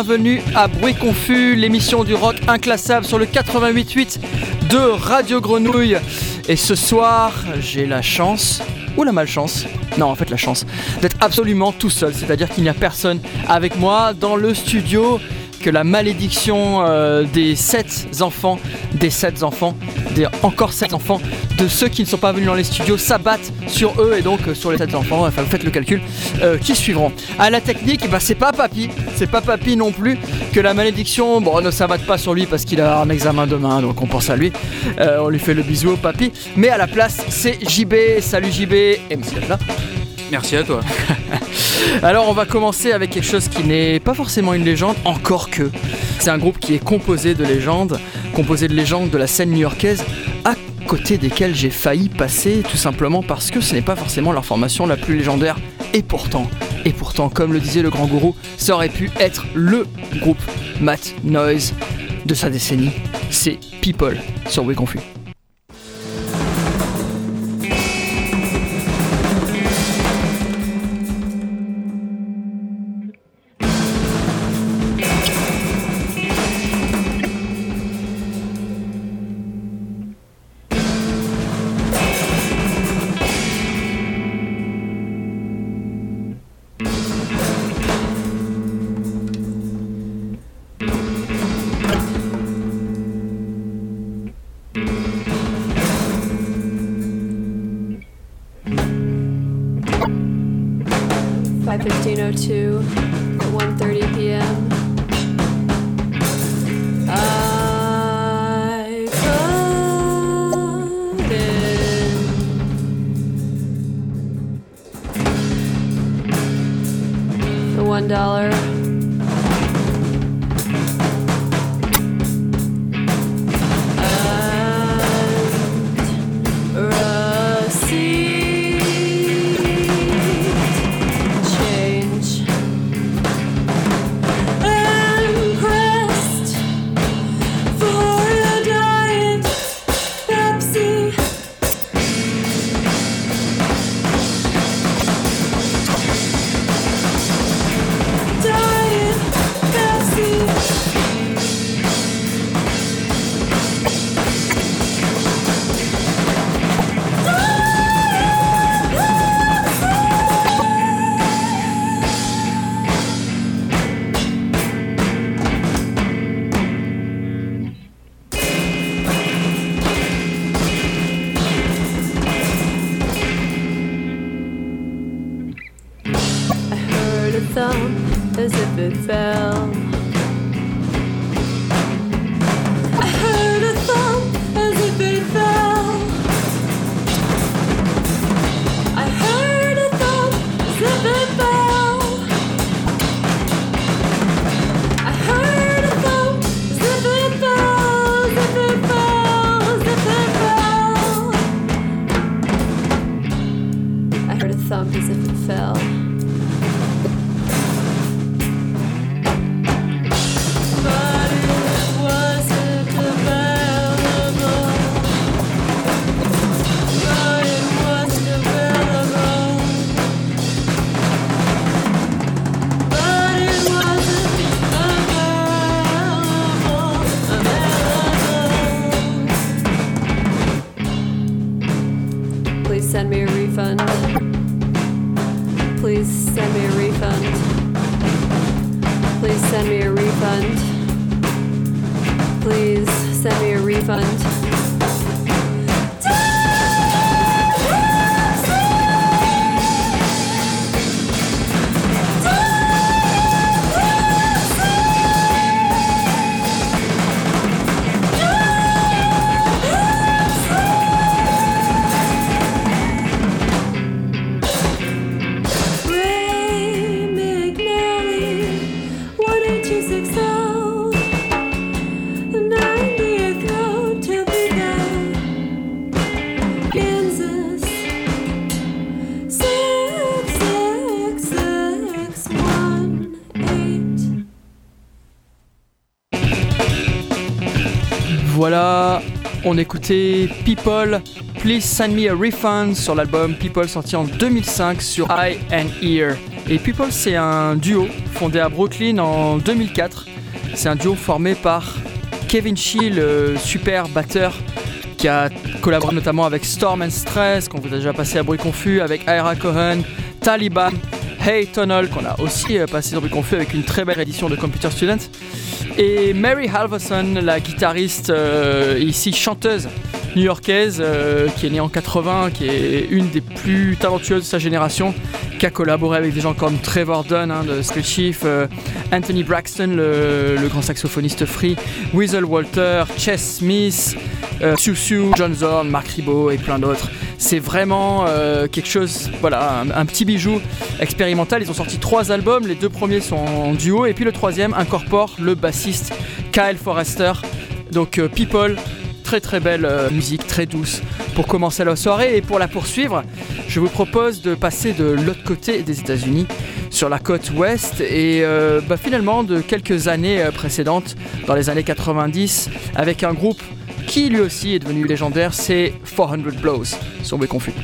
Bienvenue à Bruit Confus, l'émission du rock inclassable sur le 88.8 de Radio Grenouille. Et ce soir, j'ai la chance, ou la malchance, non en fait la chance, d'être absolument tout seul, c'est-à-dire qu'il n'y a personne avec moi dans le studio que la malédiction euh, des sept enfants, des sept enfants, des encore sept enfants, de ceux qui ne sont pas venus dans les studios s'abattent sur eux et donc euh, sur les sept enfants, enfin vous faites le calcul, euh, qui suivront. À la technique, bah, c'est pas papy, c'est pas papy non plus, que la malédiction, bon ne s'abatte pas sur lui parce qu'il a un examen demain, donc on pense à lui, on lui fait le bisou au papy, mais à la place c'est JB, salut JB, et monsieur là. Merci à toi. Alors on va commencer avec quelque chose qui n'est pas forcément une légende, encore que. C'est un groupe qui est composé de légendes, composé de légendes de la scène new-yorkaise, côté desquelles j'ai failli passer, tout simplement parce que ce n'est pas forcément leur formation la plus légendaire. Et pourtant, et pourtant, comme le disait le grand gourou, ça aurait pu être le groupe Matt Noise de sa décennie. C'est People sur We Confus. On écoutait People Please Send Me a Refund sur l'album People sorti en 2005 sur Eye and Ear. Et People c'est un duo fondé à Brooklyn en 2004. C'est un duo formé par Kevin Shee, le super batteur qui a collaboré notamment avec Storm and Stress, qu'on vous a déjà passé à Bruit Confus, avec Ira Cohen, Taliban, Hey Tunnel, qu'on a aussi euh, passé dans Bruit Confus avec une très belle édition de Computer Student, et Mary Halverson, la guitariste, euh, ici chanteuse new-yorkaise, euh, qui est née en 80, qui est une des plus talentueuses de sa génération, qui a collaboré avec des gens comme Trevor Dunn hein, de Skull Chief, euh, Anthony Braxton, le, grand saxophoniste free, Weasel Walter, Chess Smith, euh, Siu, John Zorn, Mark Ribot et plein d'autres. C'est vraiment euh, quelque chose, voilà, un, un petit bijou expérimental. Ils ont sorti trois albums, les deux premiers sont en duo et puis le troisième incorpore le bassiste Kyle Forrester. Donc People, très très belle euh, musique, très douce pour commencer la soirée. Et pour la poursuivre, je vous propose de passer de l'autre côté des États-Unis sur la côte ouest. Et euh, bah, finalement de quelques années euh, précédentes, dans les années 90, avec un groupe qui lui aussi est devenu légendaire, c'est 400 Blows, confus.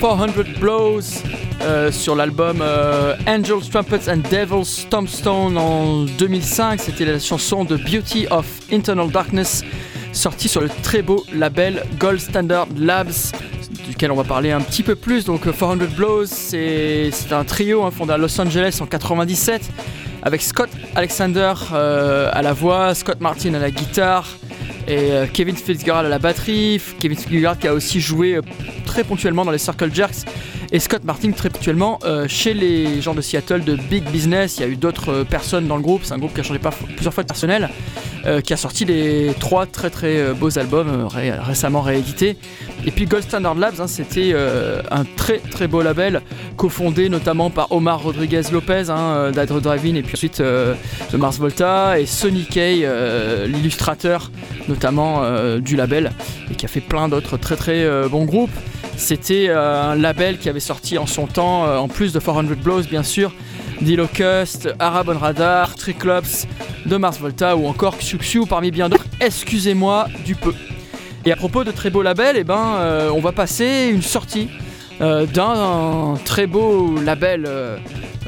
400 Blows euh, sur l'album euh, Angels, Trumpets and Devils Tombstone en 2005. C'était la chanson de Beauty of Internal Darkness sortie sur le très beau label Gold Standard Labs duquel on va parler un petit peu plus. Donc euh, 400 Blows, c'est un trio hein, fondé à Los Angeles en 97 avec Scott Alexander euh, à la voix, Scott Martin à la guitare Et euh, Kevin Fitzgerald à la batterie, Kevin Fitzgerald qui a aussi joué euh, très ponctuellement dans les Circle Jerks, et Scott Martin très ponctuellement euh, chez les gens de Seattle de Big Business. Il y a eu d'autres personnes dans le groupe, c'est un groupe qui a changé plusieurs fois de personnel, euh, qui a sorti les trois très très euh, beaux albums euh, ré- récemment réédités. Et puis Gold Standard Labs, hein, c'était un très très beau label, cofondé notamment par Omar Rodriguez Lopez hein, d'Hydro Driving et puis ensuite Mars Volta et Sonny Kay, l'illustrateur notamment du label et qui a fait plein d'autres très très bons groupes. C'était un label qui avait sorti en son temps, en plus de 400 Blows bien sûr, D-Locust, Arab on Radar, Triclops, de Mars Volta ou encore Xiu Xiu parmi bien d'autres. Excusez-moi du peu. Et à propos de très beaux labels, eh ben, euh, on va passer une sortie euh, d'un très beau label euh,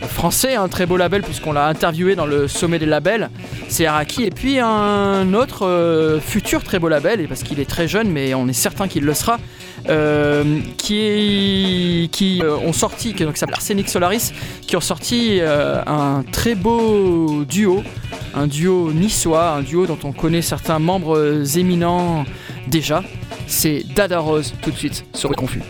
français, un très beau label puisqu'on l'a interviewé dans le sommet des labels, c'est Araki, et puis un autre futur très beau label, parce qu'il est très jeune, mais on est certain qu'il le sera, euh, qui, euh, ont sorti, qui s'appelle Arsenic Solaris, qui ont sorti euh, un très beau duo, un duo niçois, un duo dont on connaît certains membres éminents déjà. C'est Dada Rose tout de suite sur le confus.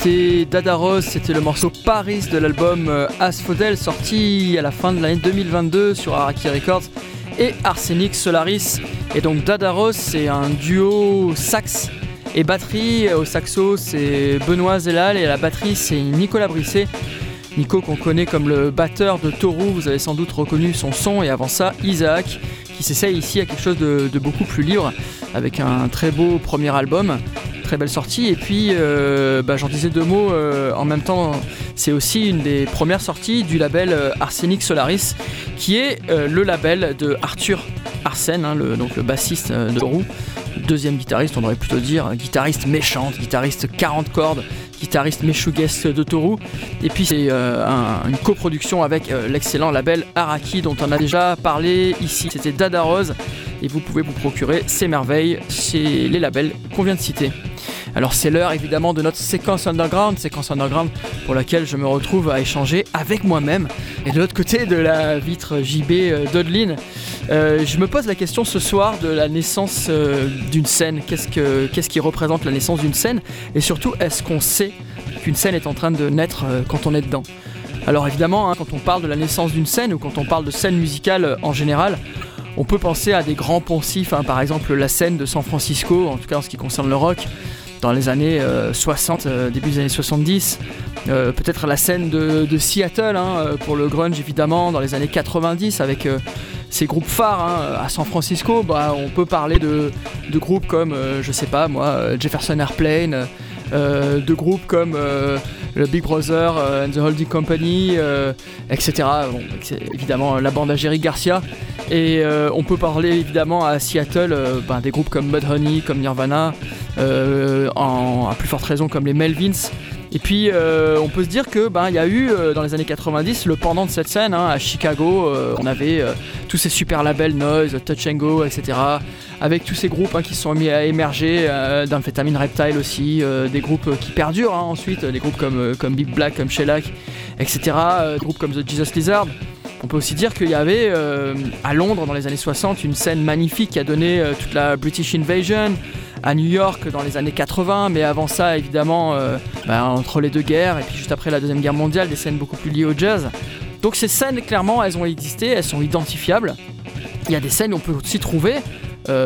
On écoutait Dada Rose, c'était le morceau Paris de l'album euh, Asphodel sorti à la fin de l'année 2022 sur Araki Records et Arsenic Solaris. Et donc Dada Rose, c'est un duo sax et batterie. Au saxo, c'est Benoît Zelal et à la batterie, c'est Nicolas Brisset. Nico qu'on connaît comme le batteur de Toru, vous avez sans doute reconnu son son et avant ça Isaac qui s'essaye ici à quelque chose de beaucoup plus libre avec un très beau premier album, très belle sortie et puis euh, bah, j'en disais deux mots euh, en même temps c'est aussi une des premières sorties du label euh, Arsenic Solaris qui est le label de Arthur Arsène, hein, le, donc le bassiste de Toru, deuxième guitariste on devrait plutôt dire, guitariste méchante, guitariste 40 cordes guitariste Meshuges de Toru. Et puis c'est un- une coproduction avec l'excellent label Araki dont on a déjà parlé ici. C'était Dada Rose et vous pouvez vous procurer ces merveilles chez les labels qu'on vient de citer. Alors c'est l'heure évidemment de notre séquence underground, séquence underground pour laquelle je me retrouve à échanger avec moi-même. Et de l'autre côté de la vitre JB euh, d'Odeline, euh, je me pose la question ce soir de la naissance euh, d'une scène. Qu'est-ce, que, qu'est-ce qui représente la naissance d'une scène? Et surtout, est-ce qu'on sait qu'une scène est en train de naître quand on est dedans? Alors évidemment, hein, quand on parle de la naissance d'une scène ou quand on parle de scène musicale en général, on peut penser à des grands poncifs, hein, par exemple la scène de San Francisco, en tout cas en ce qui concerne le rock, dans les années euh, 60, euh, début des années 70. Euh, Peut-être la scène de, Seattle hein, euh, pour le grunge évidemment, dans les années 90 avec euh, ces groupes phares hein, à San Francisco. Bah, on peut parler de, groupes comme, euh, je sais pas moi, euh, Jefferson Airplane, euh, de groupes comme euh, le Big Brother euh, and the Holding Company, euh, etc. Évidemment la bande à Jerry Garcia. Et euh, on peut parler évidemment à Seattle euh, ben, des groupes comme Mudhoney, comme Nirvana, euh, à plus forte raison comme les Melvins. Et puis euh, on peut se dire que ben il y a eu euh, dans les années 90 le pendant de cette scène hein, à Chicago, euh, on avait euh, tous ces super labels Noise, Touch Go, etc. Avec tous ces groupes hein, qui sont mis à émerger, euh, d'Amphetamine Reptile aussi, euh, des groupes qui perdurent hein, ensuite, des groupes comme, euh, comme Big Black, comme Shellac, etc. euh, des groupes comme The Jesus Lizard. On peut aussi dire qu'il y avait à Londres dans les années 60 une scène magnifique qui a donné toute la British Invasion, à New York dans les années 80, mais avant ça évidemment bah, entre les deux guerres et puis juste après la deuxième guerre mondiale, des scènes beaucoup plus liées au jazz. Donc ces scènes clairement elles ont existé, elles sont identifiables. Il y a des scènes qu'on peut aussi trouver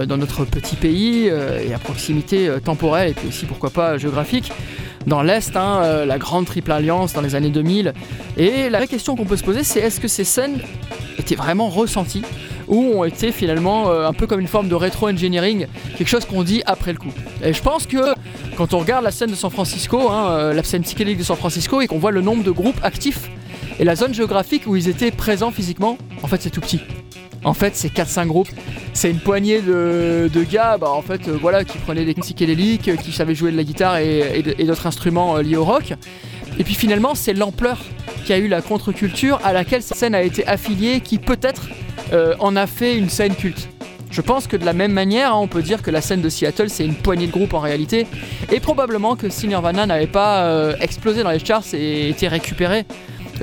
dans notre petit pays euh, et à proximité euh, temporelle et puis aussi pourquoi pas géographique. Dans l'Est, hein, euh, la grande triple alliance dans les années 2000. Et la vraie question qu'on peut se poser, c'est est-ce que ces scènes étaient vraiment ressenties ou ont été finalement euh, un peu comme une forme de rétro-engineering, quelque chose qu'on dit après le coup? Et je pense que quand on regarde la scène de San Francisco, hein, euh, la scène psychédélique de San Francisco, et qu'on voit le nombre de groupes actifs et la zone géographique où ils étaient présents physiquement, en fait c'est tout petit. En fait, c'est 4-5 groupes. C'est une poignée de, gars, bah, en fait, euh, voilà, qui prenaient des psychédéliques, euh, qui savaient jouer de la guitare et, d'autres instruments euh, liés au rock. Et puis finalement, c'est l'ampleur qui a eu la contre-culture à laquelle cette scène a été affiliée, qui peut-être en a fait une scène culte. Je pense que de la même manière, hein, on peut dire que la scène de Seattle, c'est une poignée de groupes en réalité. Et probablement que si Nirvana n'avait pas explosé dans les charts et été récupéré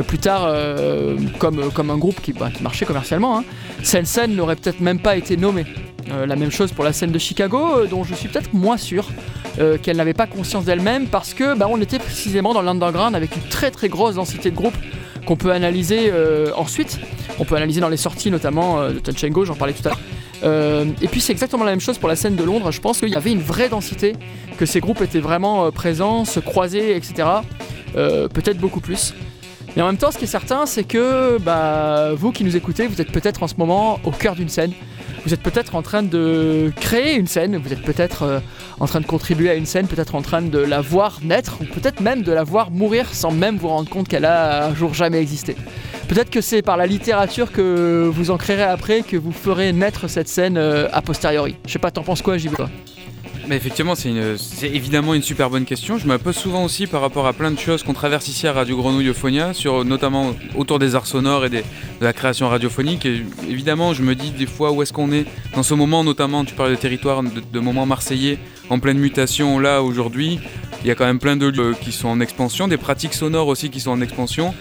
plus tard euh, comme, un groupe qui, bah, qui marchait commercialement, hein, scène n'aurait peut-être même pas été nommée. Euh, la même chose pour la scène de Chicago, euh, dont je suis peut-être moins sûr qu'elle n'avait pas conscience d'elle-même parce que bah, on était précisément dans l'underground avec une très très grosse densité de groupes qu'on peut analyser ensuite. On peut analyser dans les sorties notamment de Touch and Go, j'en parlais tout à l'heure. Et puis c'est exactement la même chose pour la scène de Londres. Je pense qu'il y avait une vraie densité, que ces groupes étaient vraiment présents, se croisaient, etc. Peut-être beaucoup plus. Mais en même temps, ce qui est certain, c'est que bah, vous qui nous écoutez, vous êtes peut-être en ce moment au cœur d'une scène. Vous êtes peut-être en train de créer une scène, vous êtes peut-être euh, en train de contribuer à une scène, peut-être en train de la voir naître, ou peut-être même de la voir mourir sans même vous rendre compte qu'elle a un jour jamais existé. Peut-être que c'est par la littérature que vous en créerez après que vous ferez naître cette scène euh, a posteriori. Je sais pas, t'en penses quoi, toi? Effectivement, c'est évidemment une super bonne question. Je me pose souvent aussi par rapport à plein de choses qu'on traverse ici à Radio Grenouille Euphonia, sur, notamment autour des arts sonores et de la création radiophonique. Évidemment, je me dis des fois où est-ce qu'on est dans ce moment, notamment, tu parlais de territoire, de, de moments marseillais en pleine mutation là aujourd'hui. Il y a quand même plein de lieux qui sont en expansion, des pratiques sonores aussi qui sont en expansion.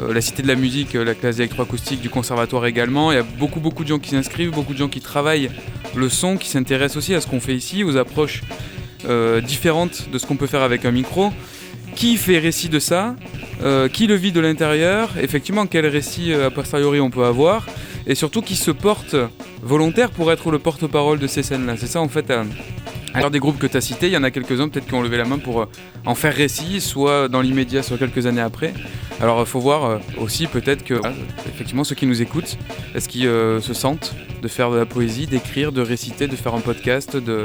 Euh, la Cité de la Musique, euh, la classe électroacoustique du conservatoire également. Il y a beaucoup beaucoup de gens qui s'inscrivent, beaucoup de gens qui travaillent le son, qui s'intéressent aussi à ce qu'on fait ici, aux approches euh, différentes de ce qu'on peut faire avec un micro. qui fait récit de ça, qui le vit de l'intérieur, effectivement quel récit a posteriori on peut avoir, et surtout qui se porte volontaire pour être le porte-parole de ces scènes-là? C'est ça en fait. euh, alors des groupes que tu as cités, il y en a quelques-uns peut-être qui ont levé la main pour euh, en faire récit, soit dans l'immédiat, soit quelques années après. Alors il faut voir euh, aussi peut-être que effectivement ceux qui nous écoutent, est-ce qu'ils euh, se sentent de faire de la poésie, d'écrire, de réciter, de faire un podcast, de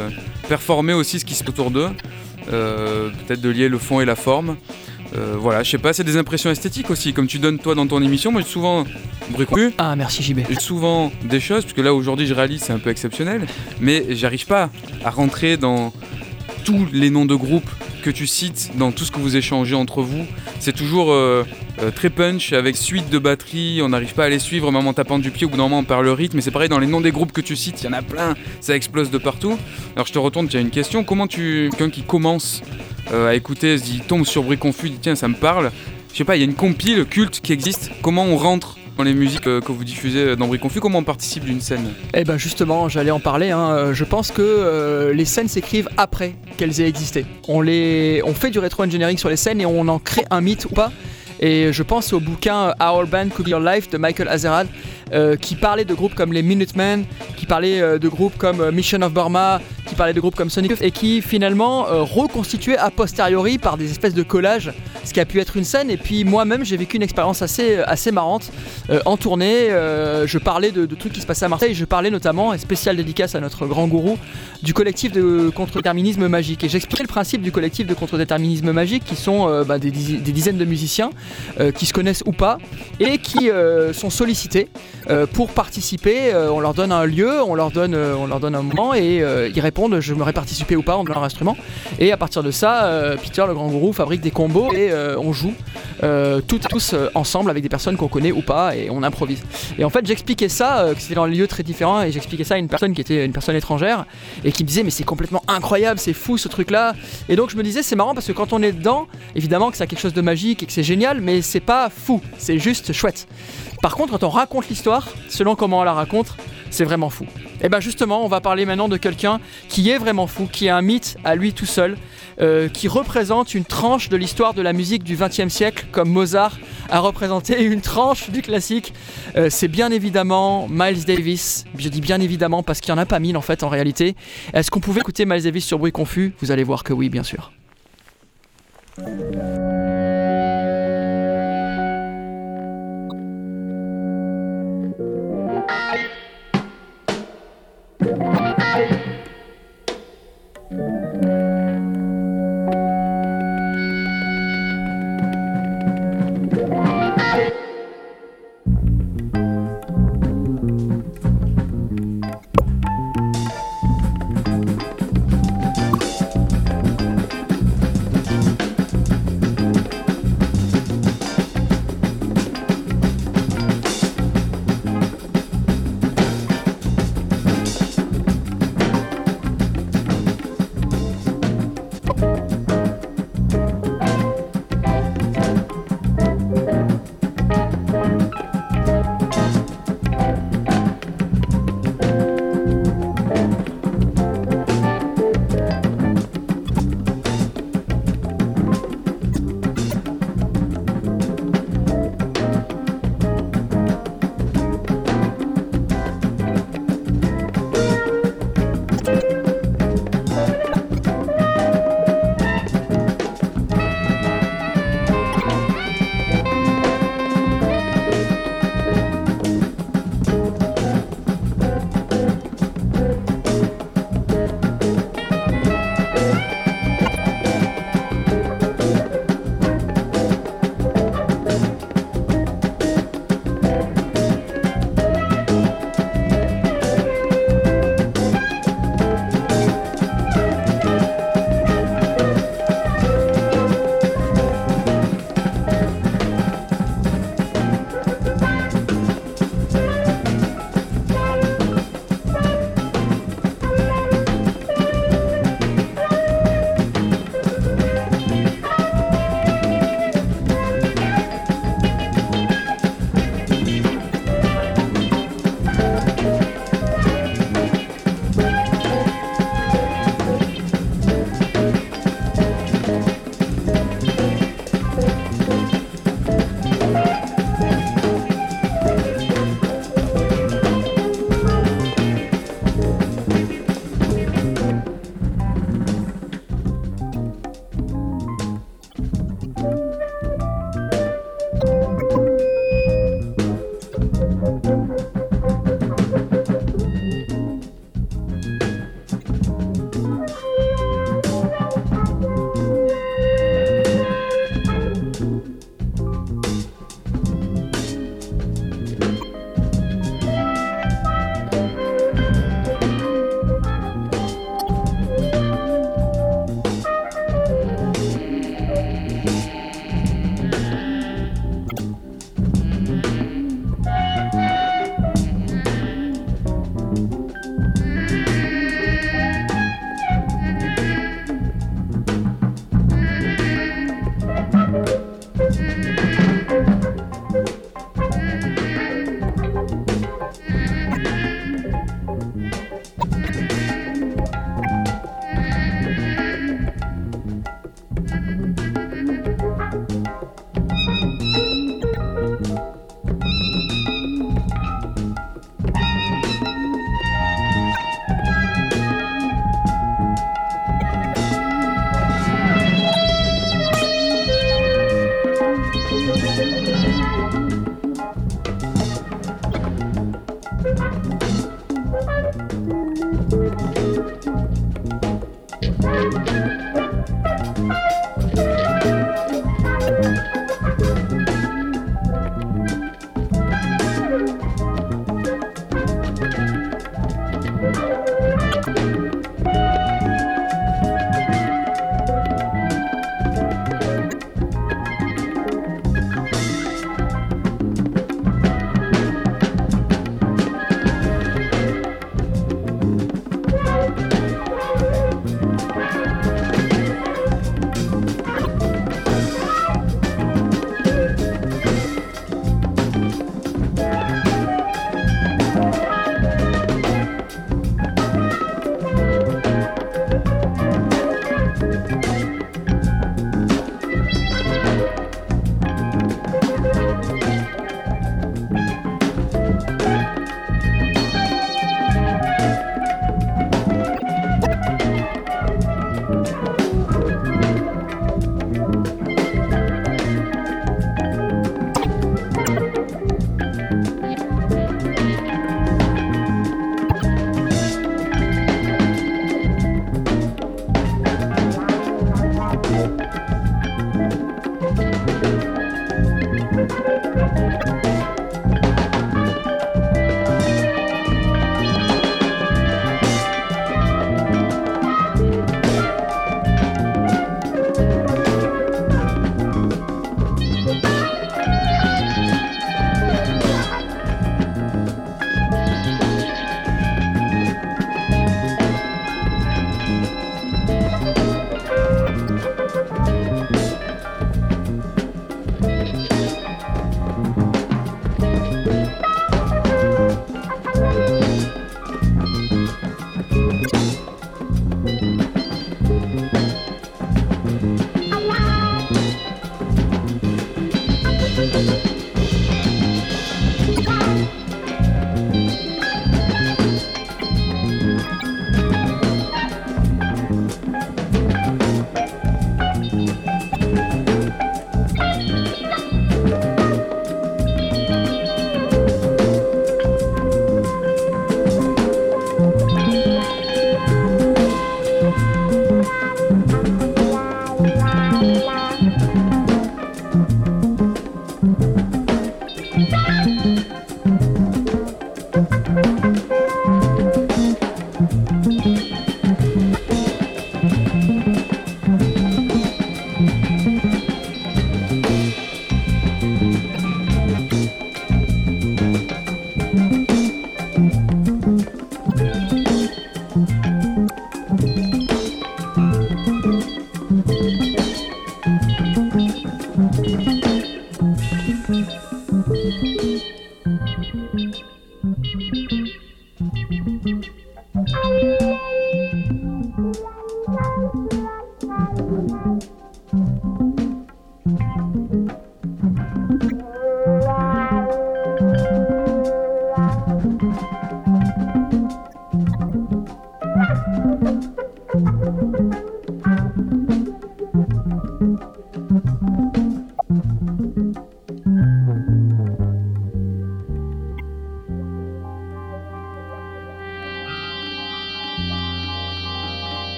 performer aussi ce qui se passe autour d'eux, euh, peut-être de lier le fond et la forme. Euh, voilà, je sais pas, c'est des impressions esthétiques aussi, comme tu donnes toi dans ton émission. Moi, j'ai souvent bricolé, Ah, merci JB. j'ai souvent des choses, puisque là aujourd'hui je réalise, c'est un peu exceptionnel, mais j'arrive pas à rentrer dans tous les noms de groupes que tu cites, dans tout ce que vous échangez entre vous. C'est toujours euh, euh, très punch, avec suite de batterie, on n'arrive pas à les suivre, même en tapant du pied, au bout d'un moment on perd le rythme, et c'est pareil dans les noms des groupes que tu cites, il y en a plein, ça explose de partout. Alors je te retourne, tu as une question, comment tu, quelqu'un qui commence euh, à écouter, se dit, tombe sur Bruit Confus, dit tiens ça me parle, je sais pas, il y a une compile culte qui existe, comment on rentre dans les musiques euh, que vous diffusez dans Bruit Confus, comment on participe d'une scène Eh ben justement, j'allais en parler. hein. Euh, Je pense que euh, les scènes s'écrivent après qu'elles aient existé. On, les, on fait du rétro engineering sur les scènes et on en crée un mythe ou pas. Et je pense au bouquin Our Band Could Be Your Life de Michael Azerrad euh, qui parlait de groupes comme les Minutemen, qui parlait euh, de groupes comme euh, Mission of Burma, qui parlait de groupes comme Sonic Youth, et qui finalement reconstituait a posteriori par des espèces de collages ce qui a pu être une scène. Et puis moi-même j'ai vécu une expérience assez, assez marrante en tournée. je parlais de, de trucs qui se passaient à Marseille. Je parlais notamment, et spécial dédicace à notre grand gourou, du collectif de contre-déterminisme magique. Et j'expliquais le principe du collectif de contre-déterminisme magique qui sont bah, des dizaines de musiciens euh, qui se connaissent ou pas et qui euh, sont sollicités euh, pour participer. On leur donne un lieu, on leur donne, on leur donne un moment et ils répondent je m'aurais participé ou pas en leur instrument. Et à partir de ça, Peter, le grand gourou, fabrique des combos et on joue toutes tous ensemble avec des personnes qu'on connaît ou pas et on improvise. Et en fait, j'expliquais ça, que c'était dans un lieu très différent et j'expliquais ça à une personne qui était une personne étrangère et qui me disait mais c'est complètement incroyable, c'est fou ce truc-là. Et donc je me disais c'est marrant parce que quand on est dedans, évidemment que ça a quelque chose de magique et que c'est génial, mais c'est pas fou, c'est juste chouette. Par contre, quand on raconte l'histoire, selon comment on la raconte, c'est vraiment fou. Et ben justement, on va parler maintenant de quelqu'un qui est vraiment fou, qui est un mythe à lui tout seul, euh, qui représente une tranche de l'histoire de la musique du XXe siècle, comme Mozart a représenté une tranche du classique. Euh, c'est bien évidemment Miles Davis. Je dis bien évidemment parce qu'il n'y en a pas mille en fait en réalité. Est-ce qu'on pouvait écouter Miles Davis sur Bruit Confus? Vous allez voir que oui, bien sûr.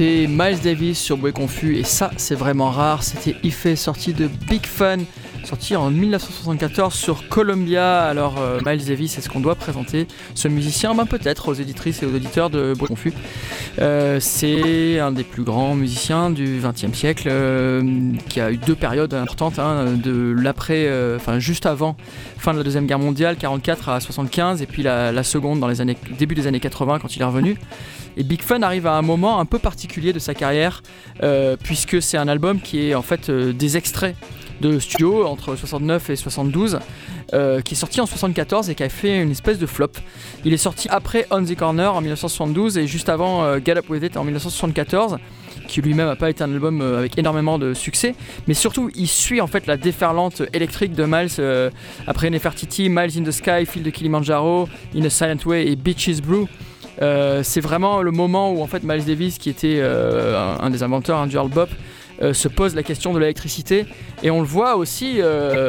Miles Davis sur Bruit Confus et ça c'est vraiment rare, c'était Ife sorti de Big Fun, sorti en 1974 sur Columbia. Alors euh, Miles Davis, est-ce qu'on doit présenter ce musicien? Ben peut-être aux éditrices et aux auditeurs de Bruit Confus. Euh, c'est un des plus grands musiciens du XXe siècle euh, qui a eu deux périodes importantes, hein, de l'après, enfin juste avant fin de la deuxième guerre mondiale, 44 à 75, et puis la, la seconde dans les années début des années 80 quand il est revenu. Et Big Fun arrive à un moment un peu particulier de sa carrière, euh, puisque c'est un album qui est en fait euh, des extraits de studio entre 69 et 72, euh, qui est sorti en 74 et qui a fait une espèce de flop. Il est sorti après On the Corner en 1972 et juste avant Get Up With It en 1974 qui lui-même n'a pas été un album avec énormément de succès, mais surtout il suit en fait la déferlante électrique de Miles après Nefertiti, Miles in the Sky, Field de Kilimanjaro, In a Silent Way et Beaches Brew. Euh, c'est vraiment le moment où en fait Miles Davis, qui était euh, un, des inventeurs hein, du hard bop, euh, se pose la question de l'électricité. Et on le voit aussi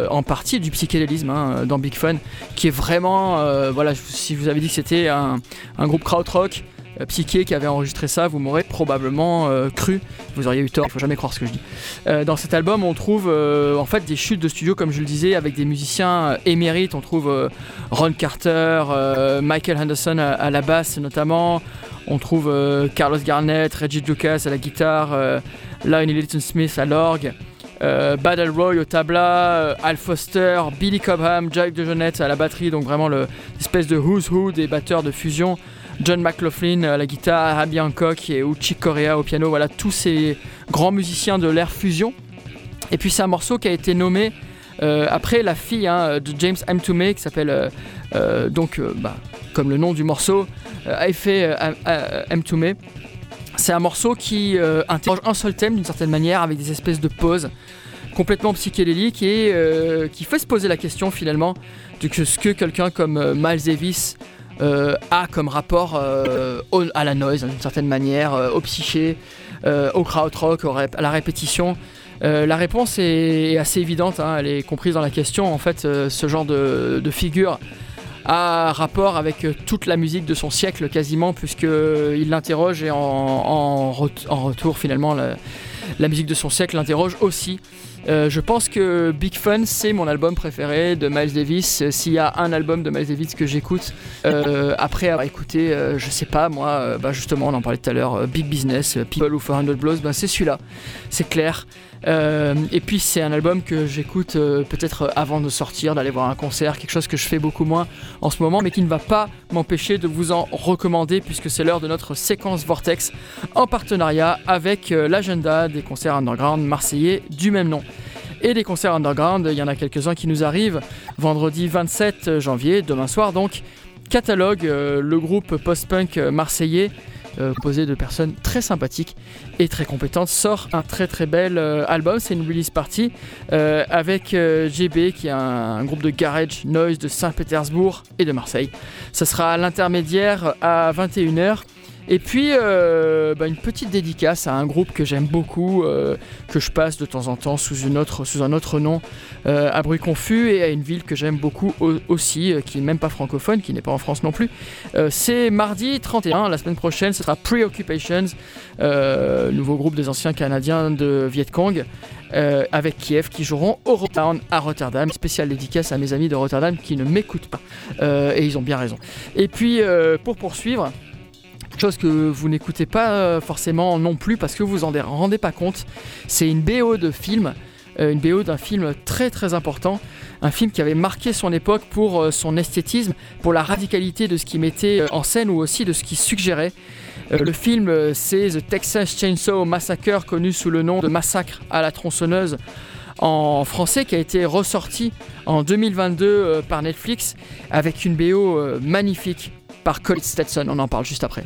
en partie du psychédélisme hein, dans Big Fun qui est vraiment voilà si vous avez dit que c'était un, un groupe krautrock psyché qui avait enregistré ça vous m'aurez probablement euh, cru. Vous auriez eu tort faut jamais croire ce que je dis. Euh, dans cet album on trouve euh, en fait des chutes de studio comme je le disais avec des musiciens euh, émérites. On trouve euh, Ron Carter euh, Michael Henderson à, la basse notamment. On trouve euh, Carlos Garnett, Reggie Lucas à la guitare, euh, Lionel Litton Smith à l'orgue, euh, Battle Roy au tabla, euh, Al Foster, Billy Cobham, Jack DeJohnette à la batterie, donc vraiment le- l'espèce de who's who des batteurs de fusion, John McLaughlin à la guitare, Abby Hancock et Uchi Correa au piano, voilà tous ces grands musiciens de l'ère fusion. Et puis c'est un morceau qui a été nommé euh, après la fille hein, de James M. Toomey qui s'appelle euh, euh, donc bah, comme le nom du morceau euh, M. Toomey. C'est un morceau qui interroge un seul thème d'une certaine manière avec des espèces de pauses complètement psychédéliques et qui fait se poser la question finalement de ce que quelqu'un comme Miles Davis a comme rapport euh, à la noise d'une certaine manière, euh, au psyché, euh, au krautrock, à la répétition. Euh, la réponse est assez évidente, hein, elle est comprise dans la question. En fait, euh, ce genre de, figure a rapport avec euh, toute la musique de son siècle quasiment, puisqu'il l'interroge et en, en ret- en retour finalement la musique de son siècle l'interroge aussi. Euh, je pense que Big Fun c'est mon album préféré de Miles Davis. Euh, S'il y a un album de Miles Davis que j'écoute euh, après avoir écouté, je sais pas moi, bah justement on en parlait tout à l'heure, Big Business, People ou 400 Blows, bah c'est celui-là, c'est clair. Euh, et puis c'est un album que j'écoute euh, peut-être avant de sortir, d'aller voir un concert, quelque chose que je fais beaucoup moins en ce moment, mais qui ne va pas m'empêcher de vous en recommander puisque c'est l'heure de notre séquence Vortex en partenariat avec euh, l'agenda des concerts underground marseillais du même nom. Et des concerts underground, il y en a quelques-uns qui nous arrivent. Vendredi 27 janvier, demain soir donc, Catalogue, euh, le groupe post-punk euh, marseillais, euh, composé de personnes très sympathiques et très compétentes, sort un très très bel euh, album. C'est une release party euh, avec euh, GB, qui est un, groupe de garage noise de Saint-Pétersbourg et de Marseille. Ça sera à l'intermédiaire à 21h. Et puis euh, bah, une petite dédicace à un groupe que j'aime beaucoup, euh, que je passe de temps en temps sous, un autre nom, euh, à Bruit Confus, et à une ville que j'aime beaucoup au- aussi, qui n'est même pas francophone, qui n'est pas en France non plus. C'est mardi 31, la semaine prochaine, ce sera Preoccupations, nouveau groupe des anciens Canadiens de Viet Cong. euh, avec Kiev qui joueront au Rotown à Rotterdam. Spéciale dédicace à mes amis de Rotterdam qui ne m'écoutent pas. Et ils ont bien raison. Et puis pour poursuivre, chose que vous n'écoutez pas euh, forcément non plus parce que vous en rendez pas compte, c'est une BO de film, euh, une BO d'un film très très important, un film qui avait marqué son époque pour euh, son esthétisme, pour la radicalité de ce qu'il mettait en scène ou aussi de ce qu'il suggérait. Le film, c'est The Texas Chainsaw Massacre, connu sous le nom de Massacre à la tronçonneuse en français, qui a été ressorti en 2022 euh, par Netflix avec une BO magnifique par Colin Stetson. On en parle juste après.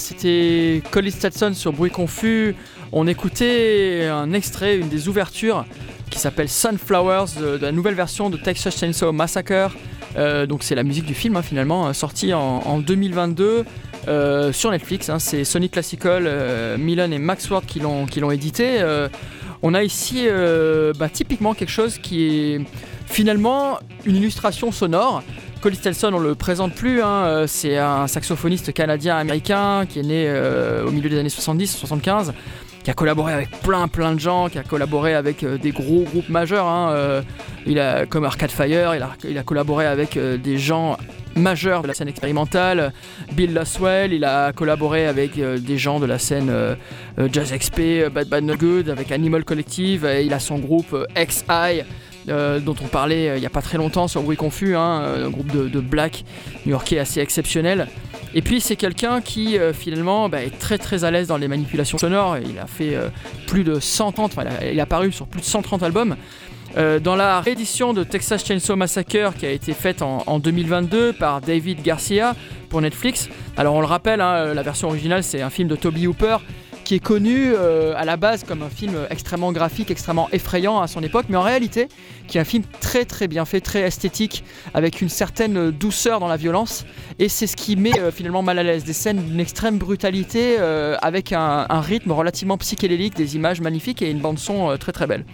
C'était Colin Stetson sur Bruit Confus. On écoutait un extrait, une des ouvertures qui s'appelle Sunflowers de, de la nouvelle version de Texas Chainsaw Massacre. Euh, donc c'est la musique du film hein, finalement, hein, sorti en, en 2022 euh, sur Netflix. hein. c'est Sony Classical, euh, Milan et qui l'ont qui l'ont édité. Euh, on a ici euh, bah, typiquement quelque chose qui est finalement une illustration sonore. Colin Stelson, on le présente plus, hein, euh, c'est un saxophoniste canadien-américain qui est né euh, au milieu des années 70-75, qui a collaboré avec plein plein de gens, qui a collaboré avec euh, des gros groupes majeurs, hein, comme Arcade Fire, il a, collaboré avec des gens majeurs de la scène expérimentale, Bill Laswell, il a collaboré avec des gens de la scène Jazz XP, Bad Bad No Good, avec Animal Collective, et il a son groupe XI, euh, dont on parlait euh, il n'y a pas très longtemps sur Bruit Confus, hein, euh, un groupe de, black new-yorkais assez exceptionnel. Et puis c'est quelqu'un qui finalement bah, est très très à l'aise dans les manipulations sonores. Il a fait plus de 130, enfin, il a- il apparu sur plus de 130 albums. Dans la réédition de Texas Chainsaw Massacre qui a été faite en, en 2022 par David Garcia pour Netflix. Alors on le rappelle, hein, la version originale c'est un film de Toby Hooper qui est connu euh, à la base comme un film extrêmement graphique, extrêmement effrayant à son époque, mais en réalité qui est un film très très bien fait, très esthétique, avec une certaine douceur dans la violence, et c'est ce qui met euh, finalement mal à l'aise, des scènes d'une extrême brutalité, euh, avec un, rythme relativement psychédélique, des images magnifiques et une bande son très très belle.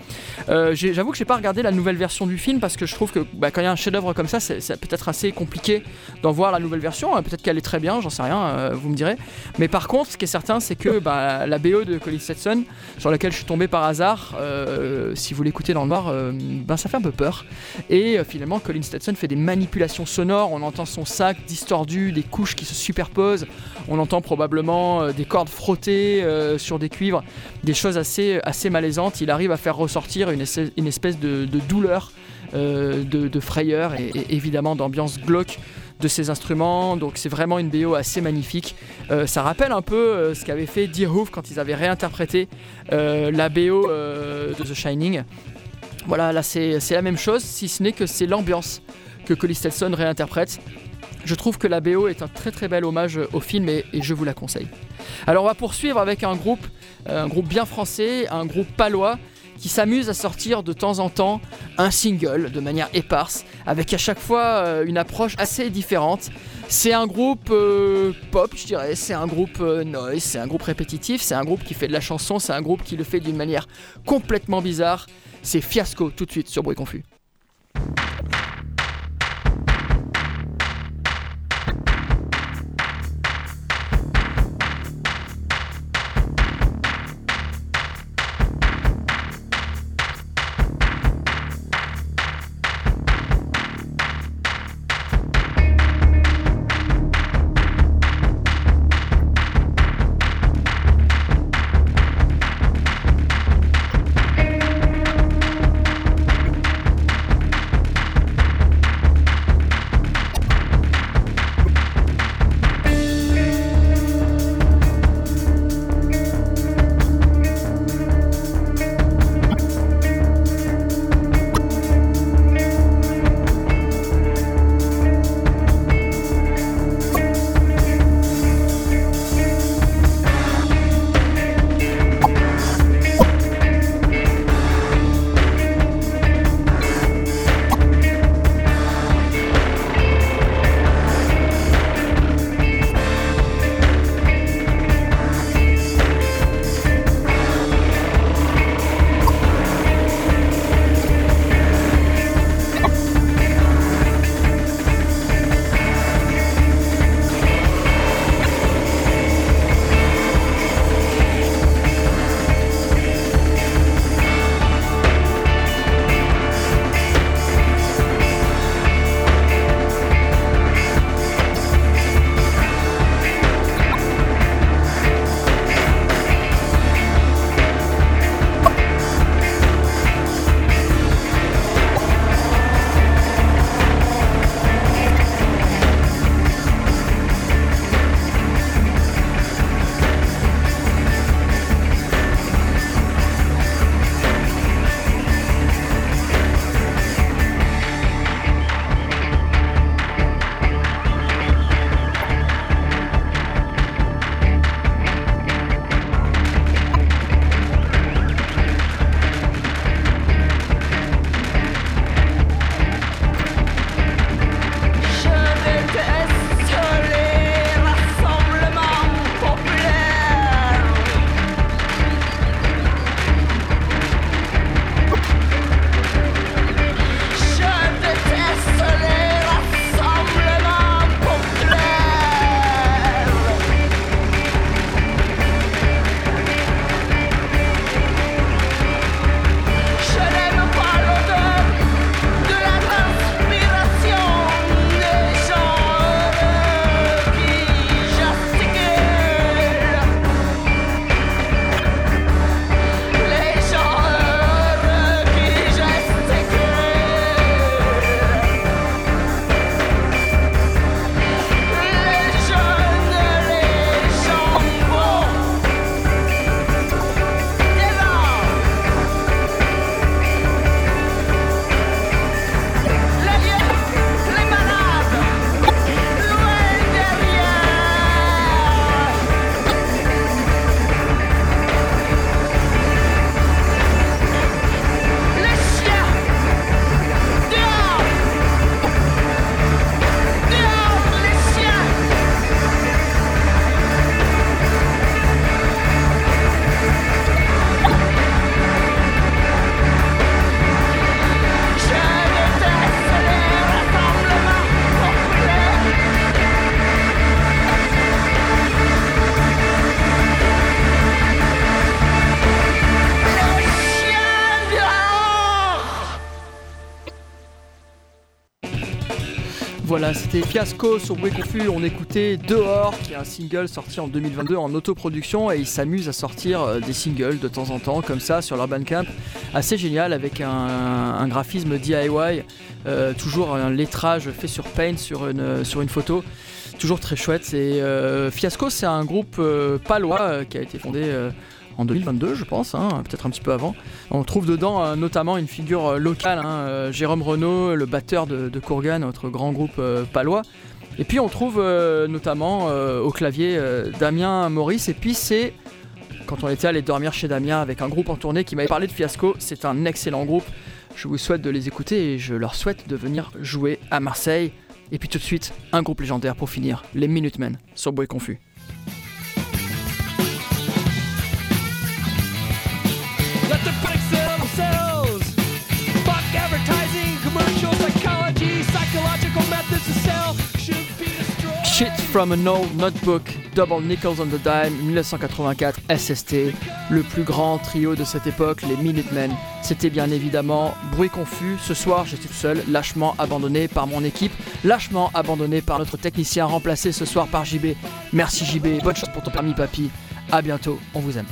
J'avoue que j'ai pas regardé la nouvelle version du film parce que je trouve que bah, quand il y a un chef-d'œuvre comme ça, c'est peut-être assez compliqué d'en voir la nouvelle version. Peut-être qu'elle est très bien, j'en sais rien, vous me direz. Mais par contre, ce qui est certain, c'est que bah, la BO de Colin Stetson, sur laquelle je suis tombé par hasard, euh, si vous l'écoutez dans le noir, euh, ben ça fait un peu peur. Et euh, finalement, Colin Stetson fait des manipulations sonores. On entend son sac distordu, des couches qui se superposent. On entend probablement des cordes frottées sur des cuivres, des choses assez, malaisantes. Il arrive à faire ressortir une, espèce de, douleur, de, de frayeur et, et évidemment d'ambiance glauque de ces instruments. Donc c'est vraiment une BO assez magnifique. Euh, ça rappelle un peu euh, ce qu'avait fait Dear Hoof quand ils avaient réinterprété euh, la BO de The Shining. Voilà, là c'est la même chose, si ce n'est que c'est l'ambiance que Colin Stelson réinterprète. Je trouve que la BO est un très très bel hommage au film et, et je vous la conseille. Alors on va poursuivre avec un groupe, un groupe bien français, un groupe palois qui s'amuse à sortir de temps en temps un single de manière éparse, avec à chaque fois euh, une approche assez différente. C'est un groupe euh, pop, je dirais, c'est un groupe euh, noise, c'est un groupe répétitif, c'est un groupe qui fait de la chanson, c'est un groupe qui le fait d'une manière complètement bizarre. C'est Fiasco tout de suite sur Bruit Confus. C'était Fiasco sur Bruit. On écoutait Dehors, qui est un single sorti en 2022 en autoproduction et ils s'amusent à sortir euh, des singles de temps en temps, comme ça, sur leur Bandcamp. Assez génial avec un, graphisme DIY, euh, toujours un lettrage fait sur Paint sur une, une photo. Toujours très chouette. Et euh, Fiasco, c'est un groupe euh, palois euh, qui a été fondé euh, en 2022, je pense, hein, peut-être un petit peu avant. On trouve dedans euh, notamment une figure euh, locale, hein, euh, Jérôme Renaud, le batteur de, de notre grand groupe palois. Et puis on trouve notamment au clavier Damien Maurice. Et puis c'est quand on était allé dormir chez Damien avec un groupe en tournée qui m'avait parlé de Fiasco. C'est un excellent groupe. Je vous souhaite de les écouter et je leur souhaite de venir jouer à Marseille. Et puis tout de suite, un groupe légendaire pour finir, les Minutemen, sur Bruit Confus. Shit from an old notebook, Double Nickels on the Dime, 1984, SST, le plus grand trio de cette époque, les Minutemen. C'était bien évidemment bruit confus. Ce soir, j'étais tout seul, lâchement abandonné par mon équipe, lâchement abandonné par notre technicien, remplacé ce soir par JB. Merci JB, bonne chance pour ton permis papy. À bientôt, on vous aime.